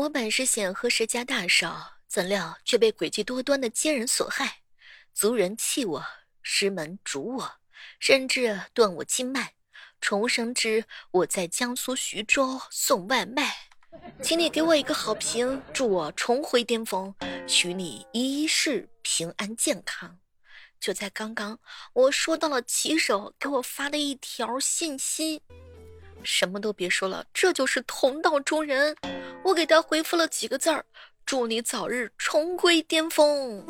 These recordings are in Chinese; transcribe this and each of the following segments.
我本是显赫世家大少，怎料却被诡计多端的奸人所害。族人弃我，师门逐我，甚至断我经脉。重生之我在江苏徐州送外卖，请你给我一个好评，祝我重回巅峰，许你一世平安健康。就在刚刚，我收到了骑手给我发的一条信息，什么都别说了，这就是同道中人。我给他回复了几个字儿：祝你早日重归巅峰。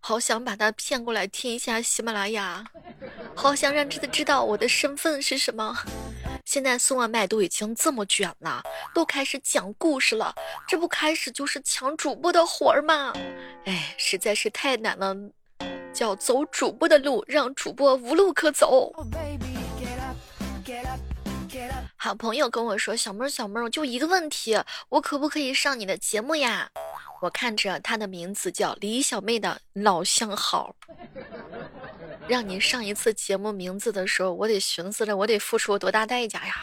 好想把他骗过来听一下喜马拉雅，好想让他知道我的身份是什么。现在送外卖都已经这么卷了，都开始讲故事了，这不开始就是抢主播的活儿吗？哎，实在是太难了，叫走主播的路，让主播无路可走。好朋友跟我说：“小妹儿，小妹儿，我就一个问题，我可不可以上你的节目呀？”我看着他的名字叫李小妹的老相好，让你上一次节目名字的时候，我得寻思着我得付出多大代价呀！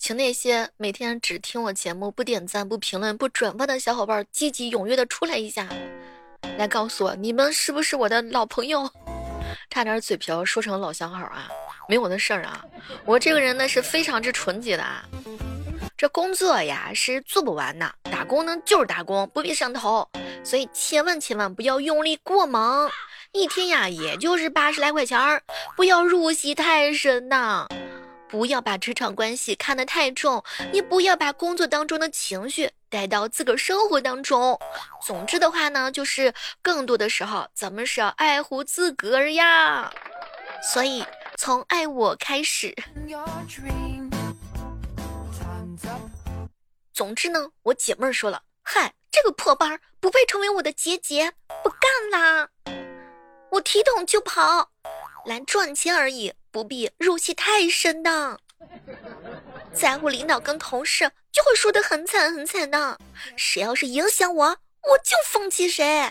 请那些每天只听我节目不点赞、不评论、不转发的小伙伴积极踊跃的出来一下，来告诉我你们是不是我的老朋友？差点嘴瓢说成老相好啊！没我的事儿啊！我这个人呢是非常之纯洁的啊。这工作呀是做不完的，打工呢就是打工，不必上头，所以千万千万不要用力过猛，一天呀也就是八十来块钱儿，不要入戏太深呐，不要把职场关系看得太重，你不要把工作当中的情绪带到自个儿生活当中。总之的话呢，就是更多的时候咱们是要爱护自个儿呀，所以从爱我开始。总之呢，我姐妹儿说了，嗨，这个破班不配成为我的姐姐，不干啦！我提桶就跑，来赚钱而已，不必入戏太深的。在乎领导跟同事，就会输得很惨很惨的。谁要是影响我，我就放弃谁，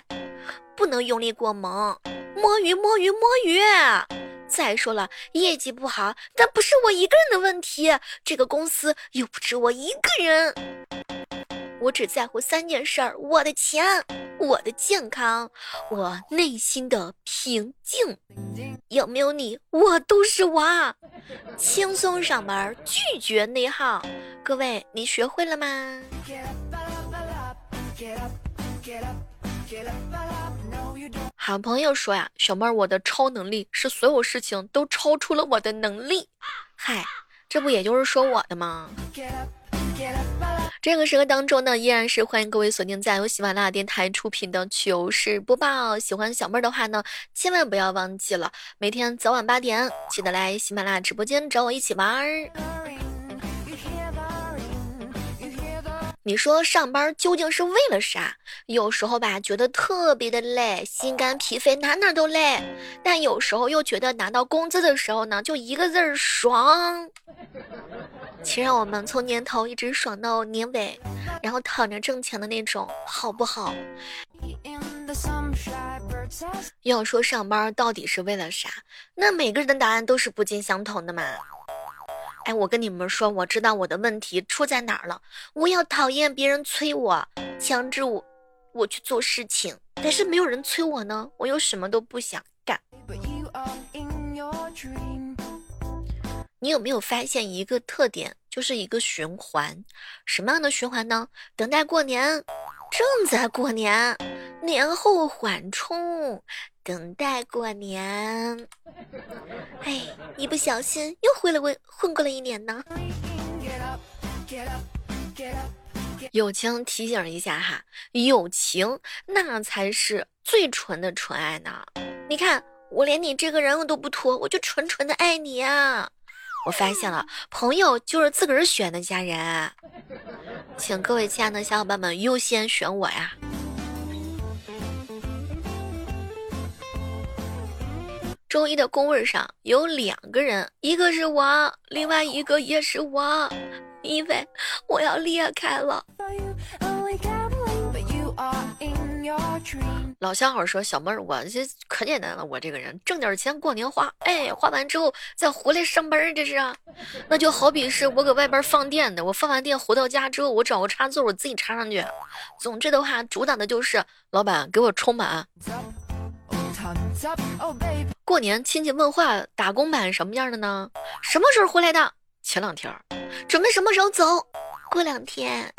不能用力过猛，摸鱼摸鱼摸鱼。再说了，业绩不好，但不是我一个人的问题。这个公司又不止我一个人，我只在乎三件事儿：我的钱、我的健康、我内心的平静。有没有你，我都是我。轻松上班，拒绝内耗。各位，你学会了吗？好朋友说呀，小妹儿，我的超能力是所有事情都超出了我的能力。嗨，这不也就是说我的吗？这个时刻当中呢，依然是欢迎各位锁定在由喜马拉雅电台出品的糗事播报。喜欢小妹儿的话呢，千万不要忘记了，每天早晚八点记得来喜马拉雅直播间找我一起玩儿。你说上班究竟是为了啥？有时候吧，觉得特别的累，心肝脾肺哪哪都累；但有时候又觉得拿到工资的时候呢，就一个字儿爽。请让我们从年头一直爽到年尾，然后躺着挣钱的那种，好不好？要说上班到底是为了啥？那每个人的答案都是不尽相同的嘛。哎，我跟你们说，我知道我的问题出在哪儿了。我要讨厌别人催我，强制我，我去做事情，但是没有人催我呢，我又什么都不想干。你有没有发现一个特点，就是一个循环？什么样的循环呢？等待过年，正在过年，年后缓冲。等待过年，哎，一不小心又混了混混过了一年呢。友情提醒一下哈，友情那才是最纯的纯爱呢。你看，我连你这个人我都不拖，我就纯纯的爱你啊。我发现了，朋友就是自个儿选的家人，请各位亲爱的小伙伴们优先选我呀。周一的工位上有两个人，一个是我，另外一个也是我，因为我要裂开了。老相好说小妹儿，我这可简单了，我这个人挣点钱过年花，哎，花完之后再回来上班，这是啊。那就好比是我搁外边放电的，我放完电回到家之后，我找个插座，我自己插上去。总之的话，主打的就是老板给我充满。过年亲戚问话，打工版什么样的呢？什么时候回来的？前两天。准备什么时候走？过两天。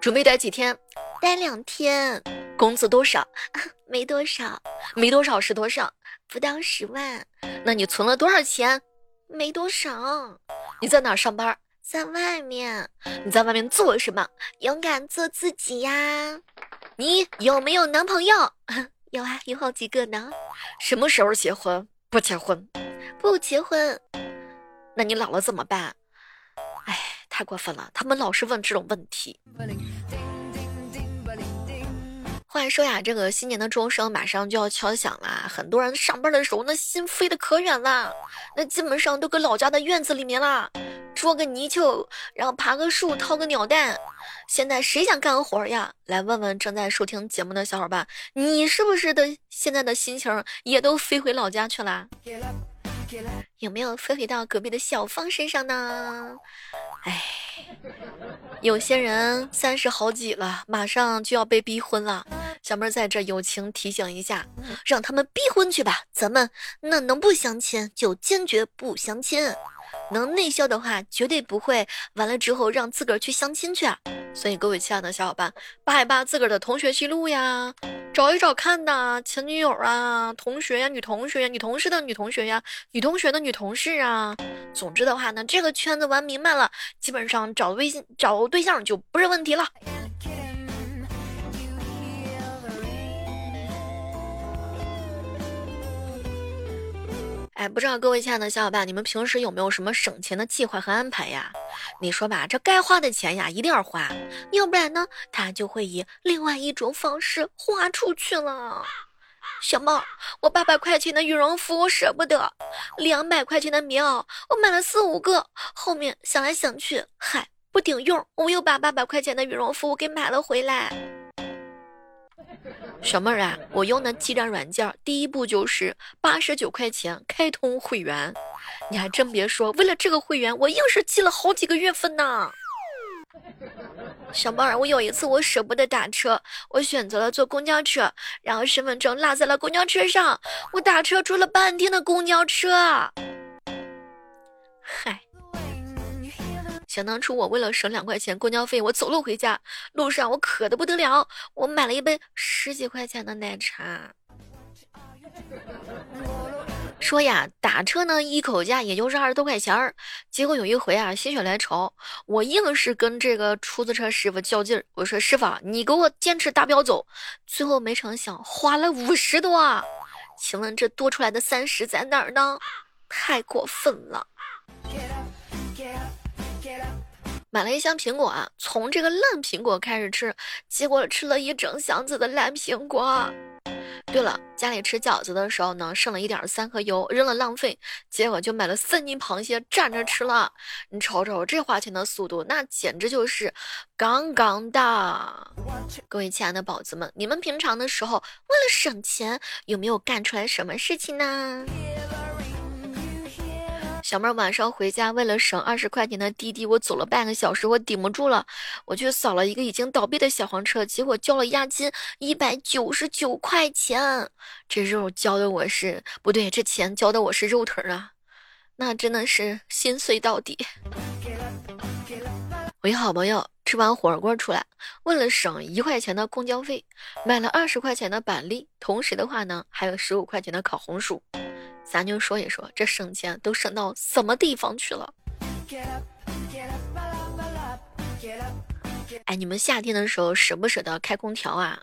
准备待几天？待两天。工资多少？没多少。没多少是多少？不到十万。那你存了多少钱？没多少。你在哪上班？在外面。你在外面做什么？勇敢做自己呀。你有没有男朋友？有啊，有好几个呢。什么时候结婚？不结婚。不结婚。那你老了怎么办？太过分了，他们老是问这种问题。话说呀，这个新年的钟声马上就要敲响了，很多人上班的时候那心飞得可远了，那基本上都搁老家的院子里面了，捉个泥鳅，然后爬个树，掏个鸟蛋。现在谁想干活呀？来问问正在收听节目的小伙伴，你是不是的现在的心情也都飞回老家去了？有没有飞回到隔壁的小芳身上呢？哎，有些人三十好几了，马上就要被逼婚了。小妹在这友情提醒一下，让他们逼婚去吧，咱们那能不相亲就坚决不相亲。能内销的话，绝对不会完了之后让自个儿去相亲去。啊所以各位亲爱的小伙伴，扒一扒自个儿的同学记录呀，找一找看呐，前女友啊，同学呀，女同学呀，女同事的女同学呀，女同学的女同事啊。总之的话呢，这个圈子玩明白了，基本上找微信找对象就不是问题了。哎，不知道各位亲爱的小伙伴，你们平时有没有什么省钱的计划和安排呀？你说吧，这该花的钱呀，一定要花，要不然呢，它就会以另外一种方式花出去了。小猫，我八百块钱的羽绒服我舍不得，两百块钱的棉袄我买了四五个，后面想来想去，嗨，不顶用，我又把八百块钱的羽绒服给买了回来。小妹儿啊，我用的记账软件，第一步就是八十九块钱开通会员。你还真别说，为了这个会员，我硬是记了好几个月份呢。小妹儿，我有一次我舍不得打车，我选择了坐公交车，然后身份证落在了公交车上，我打车坐了半天的公交车。嗨。想当初，我为了省两块钱公交费，我走路回家，路上我渴的不得了，我买了一杯十几块钱的奶茶。说呀，打车呢一口价也就是二十多块钱儿，结果有一回啊，心血来潮，我硬是跟这个出租车师傅较劲儿，我说师傅，你给我坚持达标走，最后没成想花了五十多，请问这多出来的三十在哪儿呢？太过分了。买了一箱苹果啊，从这个烂苹果开始吃，结果吃了一整箱子的烂苹果。对了，家里吃饺子的时候呢，剩了一点三合油，扔了浪费，结果就买了三斤螃蟹蘸着吃了。你瞅瞅这花钱的速度，那简直就是杠杠的。各位亲爱的宝子们，你们平常的时候为了省钱，有没有干出来什么事情呢？小妹晚上回家，为了省二十块钱的滴滴，我走了半个小时，我顶不住了，我去扫了一个已经倒闭的小黄车，结果交了押金一百九十九块钱，这肉交的我是不对，这钱交的我是肉疼啊，那真的是心碎到底。我一好朋友吃完火锅出来，为了省一块钱的公交费，买了二十块钱的板栗，同时的话呢，还有十五块钱的烤红薯。咱就说一说，这省钱都省到什么地方去了？哎，你们夏天的时候舍不舍得开空调啊？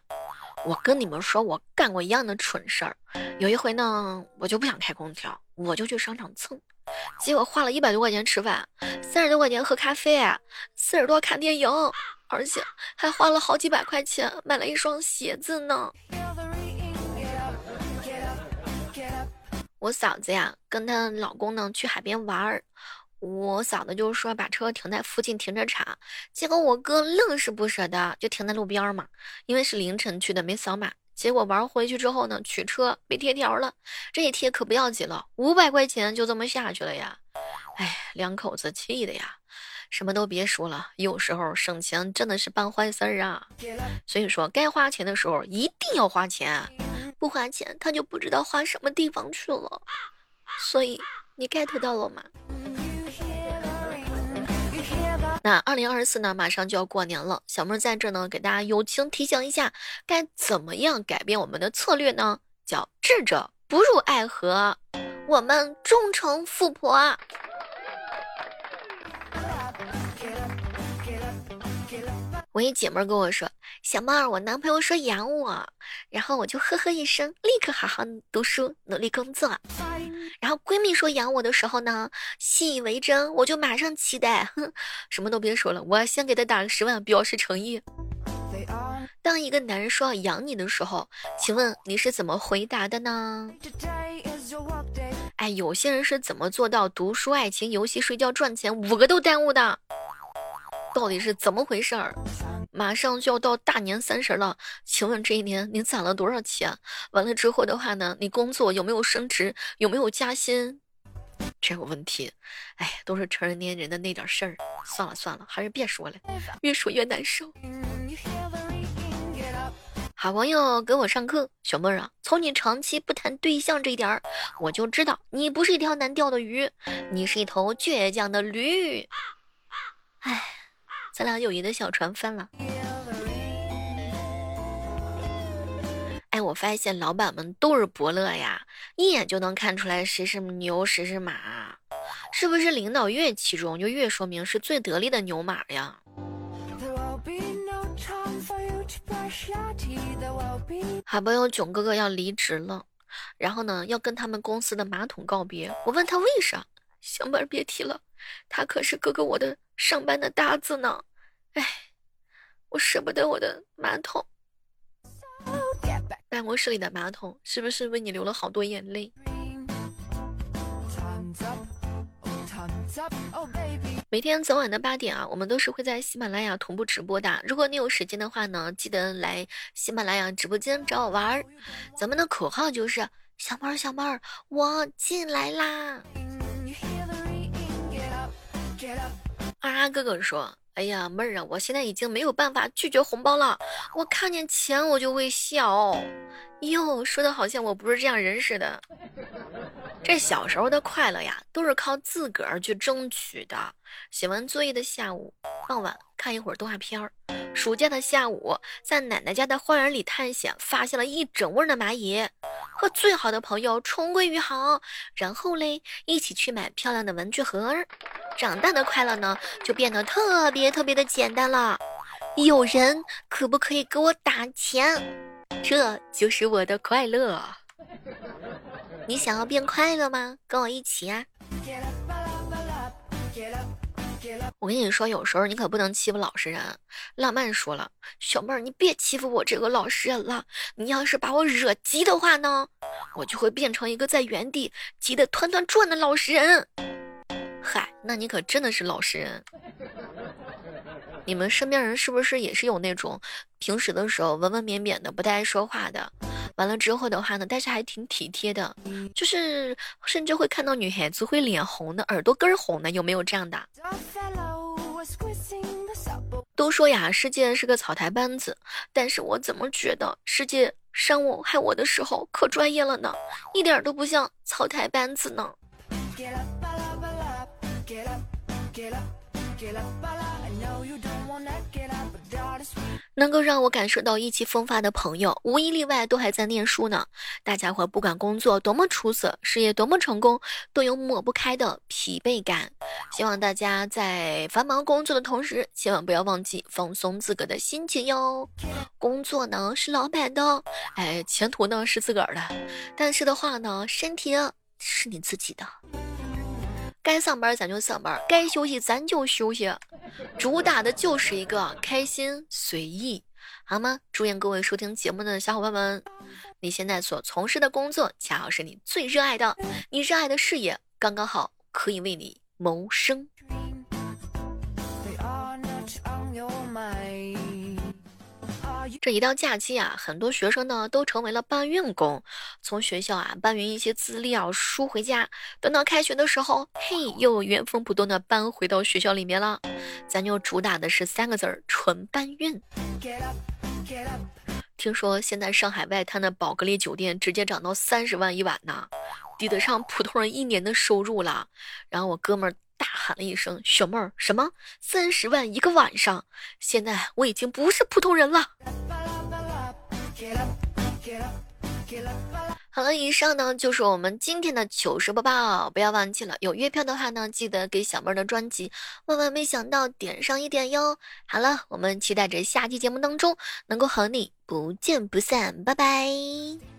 我跟你们说，我干过一样的蠢事儿。有一回呢，我就不想开空调，我就去商场蹭，结果花了一百多块钱吃饭，三十多块钱喝咖啡，四十多看电影，而且还花了好几百块钱买了一双鞋子呢。我嫂子呀，跟她老公呢去海边玩儿，我嫂子就说把车停在附近停车场，结果我哥愣是不舍得，就停在路边嘛，因为是凌晨去的，没扫码，结果玩回去之后呢，取车被贴条了，这一贴可不要紧了，五百块钱就这么下去了呀！哎，两口子气的呀，什么都别说了，有时候省钱真的是办坏事儿啊。所以说，该花钱的时候一定要花钱，不花钱他就不知道花什么地方去了。所以你 get 到了吗？那二零二四呢，马上就要过年了，小妹在这呢，给大家友情提醒一下，该怎么样改变我们的策略呢？叫智者不入爱河，我们忠诚富婆。我一姐妹跟我说：“小妹儿，我男朋友说养我，然后我就呵呵一声，立刻好好读书，努力工作。然后闺蜜说养我的时候呢，信以为真，我就马上期待，哼，什么都别说了，我先给他打个十万，表示诚意。当一个男人说要养你的时候，请问你是怎么回答的呢？哎，有些人是怎么做到读书、爱情、游戏、睡觉、赚钱五个都耽误的？到底是怎么回事儿？”马上就要到大年三十了，请问这一年你攒了多少钱？完了之后的话呢，你工作有没有升职？有没有加薪？这个问题，哎，都是成年人的那点事儿。算了算了，还是别说了，越说越难受。好朋友给我上课，小妹儿啊，从你长期不谈对象这一点儿，我就知道你不是一条难钓的鱼，你是一头倔强的驴。哎。咱俩友谊的小船翻了。哎，我发现老板们都是伯乐呀，一眼就能看出来谁是牛谁是马，是不是？领导越器重，就越说明是最得力的牛马呀。好朋友囧哥哥要离职了，然后呢，要跟他们公司的马桶告别。我问他为啥，小妹别提了，他可是哥哥我的上班的搭子呢。哎，我舍不得我的马桶，办公室里的马桶是不是为你流了好多眼泪？每天早晚的八点啊，我们都是会在喜马拉雅同步直播的。如果你有时间的话呢，记得来喜马拉雅直播间找我玩儿。咱们的口号就是小妹儿小妹儿，我进来啦！啊，哥哥说。哎呀，妹儿啊，我现在已经没有办法拒绝红包了。我看见钱我就会笑。哟，说的好像我不是这样人似的。这小时候的快乐呀，都是靠自个儿去争取的。写完作业的下午，傍晚看一会儿动画片儿。暑假的下午，在奶奶家的花园里探险，发现了一整窝的蚂蚁。和最好的朋友重归于好，然后嘞，一起去买漂亮的文具盒。长大的快乐呢，就变得特别特别的简单了。有人可不可以给我打钱？这就是我的快乐。你想要变快乐吗？跟我一起啊！我跟你说，有时候你可不能欺负老实人。浪漫说了，小妹儿，你别欺负我这个老实人了。你要是把我惹急的话呢，我就会变成一个在原地急得团团转的老实人。嗨，那你可真的是老实人。你们身边人是不是也是有那种平时的时候文文绵绵的，不太爱说话的？完了之后的话呢，但是还挺体贴的，就是甚至会看到女孩子会脸红的，耳朵根红的，有没有这样的？都说呀，世界是个草台班子，但是我怎么觉得世界伤我害我的时候可专业了呢？一点都不像草台班子呢。能够让我感受到意气风发的朋友，无一例外都还在念书呢。大家伙不管工作多么出色，事业多么成功，都有抹不开的疲惫感。希望大家在繁忙工作的同时，千万不要忘记放松自个的心情哟。工作呢是老板的，哎，前途呢是自个儿的，但是的话呢，身体是你自己的。该上班咱就上班，该休息咱就休息，主打的就是一个开心随意，好吗？祝愿各位收听节目的小伙伴们，你现在所从事的工作恰好是你最热爱的，你热爱的事业刚刚好可以为你谋生。这一到假期啊，很多学生呢都成为了搬运工，从学校啊搬运一些资料书回家，等到开学的时候，嘿，又原封不动的搬回到学校里面了。咱就主打的是三个字儿：纯搬运。听说现在上海外滩的宝格丽酒店直接涨到三十万一晚呢，抵得上普通人一年的收入了。然后我哥们儿大喊了一声：“小妹儿，什么三十万一个晚上？现在我已经不是普通人了。”好了，以上呢就是我们今天的糗事播报。不要忘记了，有月票的话呢，记得给小妹儿的专辑《万万没想到》点上一点哟。好了，我们期待着下期节目当中能够和你不见不散，拜拜。